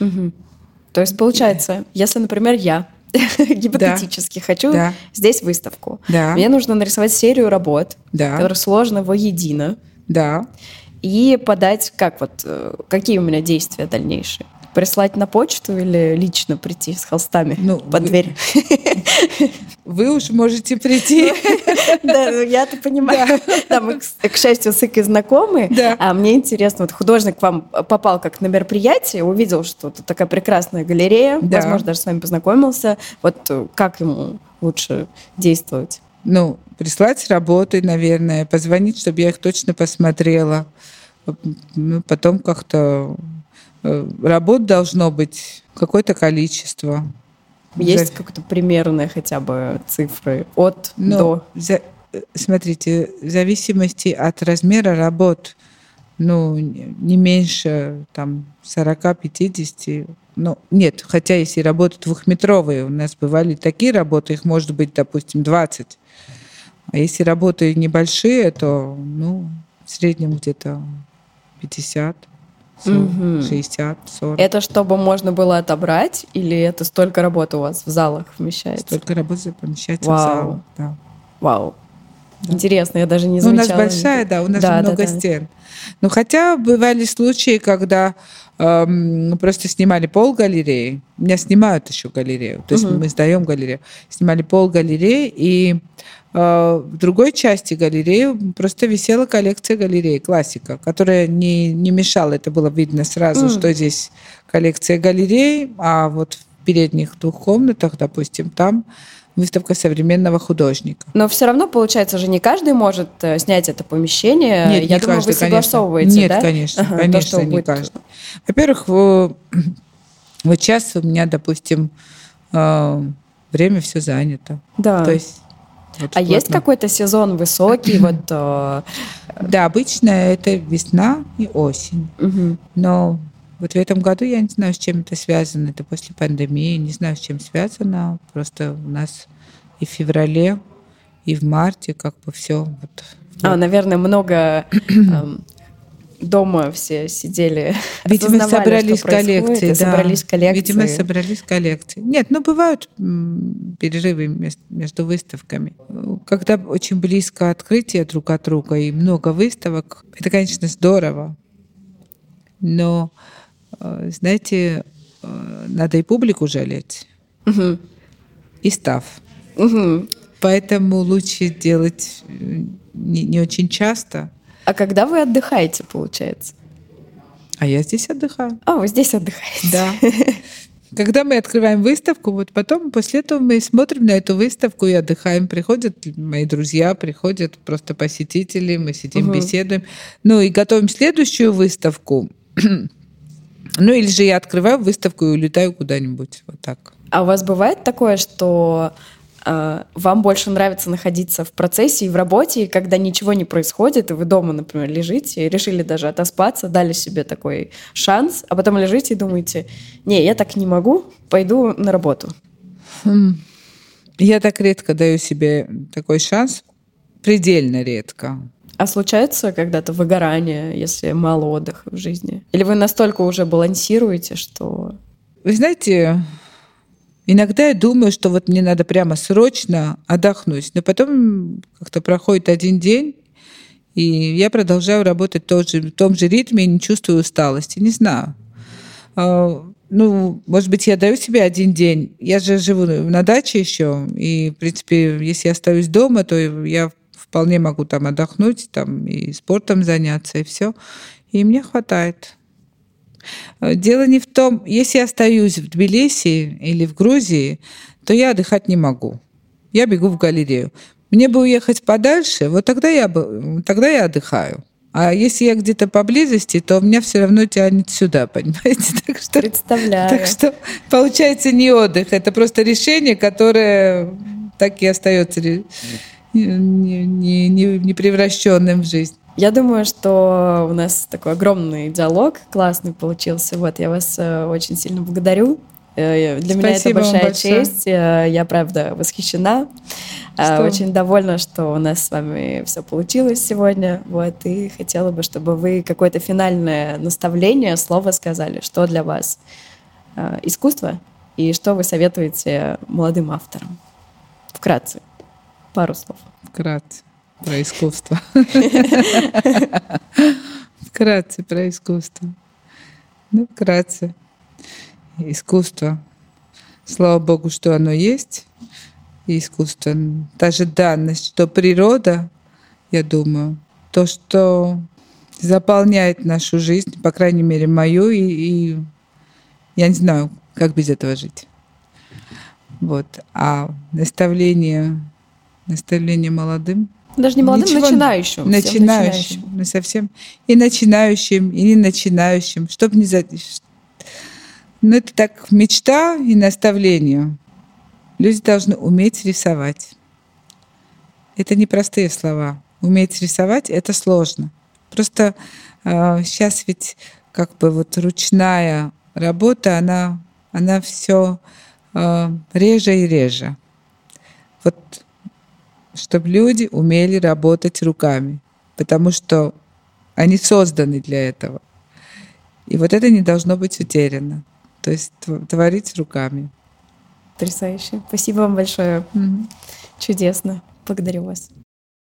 Угу. То есть получается, если, например, я гипотетически хочу Да. здесь выставку. Да. Мне нужно нарисовать серию работ, Да. которые сложно воедино, Да. и подать, как вот, э, какие у меня действия дальнейшие. Прислать на почту или лично прийти с холстами Ну, под вы- дверь? Вы уж можете прийти. Да, ну я-то понимаю. Да, мы, к счастью, с Икой знакомы. А мне интересно, вот художник к вам попал как на мероприятие, увидел, что тут такая прекрасная галерея, возможно, даже с вами познакомился. Вот э, как ему лучше действовать? Ну, прислать работы, наверное, позвонить, чтобы я их точно посмотрела. Ну, потом как-то работ должно быть какое-то количество. Есть За- какие-то примерные хотя бы цифры от Ну, до? за- э, смотрите, в зависимости от размера работ, ну, не не меньше там 40-50, ну, нет, хотя если работы двухметровые, у нас бывали такие работы, их может быть, допустим, 20. А если работы небольшие, то, ну, в среднем где-то 50, 40, Мгм. 60, 40. Это чтобы можно было отобрать, или это столько работы у вас в залах вмещается? Столько работы помещается Вау. в зал. Да. Вау. Интересно, я даже не Ну, у нас замечала. большая, да, у нас Да, же да, много да. стен. Ну, хотя бывали случаи, когда эм, просто снимали пол галереи. Меня снимают еще галерею. То есть Мгм. мы сдаем галерею. Снимали пол галереи, и э, в другой части галереи просто висела коллекция галереи, классика, которая не, не мешала. Это было видно сразу, М. что здесь коллекция галерей, а вот в передних двух комнатах, допустим, там выставка современного художника. Но все равно, получается же, не каждый может э, снять это помещение. Нет, Я не думаю, каждый, вы конечно. согласовываете, Нет, да? конечно, Ага, то, конечно, что не будет- каждый. Во-первых, вот сейчас у меня, допустим, э, время все занято. Да. То есть вот а есть плотно. какой-то сезон высокий, вот... э, Да, обычно это весна и осень. мгм. Но вот в этом году я не знаю, с чем это связано. Это после пандемии, не знаю, с чем связано. Просто у нас и в феврале, и в марте как бы все вот А, наверное, много эм, дома все сидели, Видимо, собрались коллекции, да. собрались коллекции. Видимо, собрались коллекции. Нет, ну бывают перерывы между выставками. Когда очень близко открытие друг от друга и много выставок, это, конечно, здорово. Но, знаете, э, надо и публику жалеть, Мгм. и став. Мгм. Поэтому лучше делать э, не, не очень часто. А когда вы отдыхаете, получается? А я здесь отдыхаю. А, вы здесь отдыхаете. Да. Когда мы открываем выставку, вот потом после этого мы смотрим на эту выставку и отдыхаем. Приходят мои друзья, приходят просто посетители, мы сидим, Мгм. беседуем. Ну и готовим следующую выставку. Ну или же я открываю выставку и улетаю куда-нибудь. Вот так. А у вас бывает такое, что э, вам больше нравится находиться в процессе и в работе, и когда ничего не происходит, и вы дома, например, лежите, и решили даже отоспаться, дали себе такой шанс, а потом лежите и думаете, не, я так не могу, пойду на работу. Хм. Я так редко даю себе такой шанс, предельно редко. А случается когда-то выгорание, если мало отдыха в жизни? Или вы настолько уже балансируете, что... Вы знаете, иногда я думаю, что вот мне надо прямо срочно отдохнуть, но потом как-то проходит один день, и я продолжаю работать в том же, в том же ритме и не чувствую усталости. Не знаю. А, Ну, может быть, я даю себе один день. Я же живу на даче еще, и, в принципе, если я остаюсь дома, то я вполне могу там отдохнуть, там и спортом заняться, и все. И мне хватает. Э, Дело не в том, если я остаюсь в Тбилиси или в Грузии, то я отдыхать не могу. Я бегу в галерею. Мне бы уехать подальше, вот тогда я, бы, тогда я отдыхаю. А если я где-то поблизости, то меня все равно тянет сюда, понимаете? Так что, Представляю. так что получается не отдых, это просто решение, которое так и остается не, не, не, не превращенным в жизнь. Я думаю, что у нас такой огромный диалог классный получился. Вот, я вас э, очень сильно благодарю. Э, Для меня это Спасибо большая честь. Э, Я, правда, восхищена. Что? Очень довольна, что у нас с вами все получилось сегодня. Вот, и хотела бы, чтобы вы какое-то финальное наставление, слово сказали. Что для вас искусство? И что вы советуете молодым авторам? Вкратце. Пару слов. Вкратце. Про искусство. Вкратце про искусство. Ну, вкратце. Искусство. Слава Богу, что оно есть. И искусство. Та же данность, что природа, я думаю, то, что заполняет нашу жизнь, по крайней мере, мою, и, и я не знаю, как без этого жить. Вот. А наставление, наставление молодым. Даже не молодым, Ничего, начинающим. Начинающим. Ну, совсем. И начинающим, и не начинающим. Чтобы не за... Ну, это так мечта и наставление. Люди должны уметь рисовать. Это не простые слова. Уметь рисовать – это сложно. Просто э, сейчас ведь как бы вот ручная работа, она, она все э, реже и реже. Вот чтобы люди умели работать руками, потому что они созданы для этого. И вот это не должно быть утеряно. То есть творить руками. Потрясающе. Спасибо вам большое. Mm-hmm. Чудесно. Благодарю вас.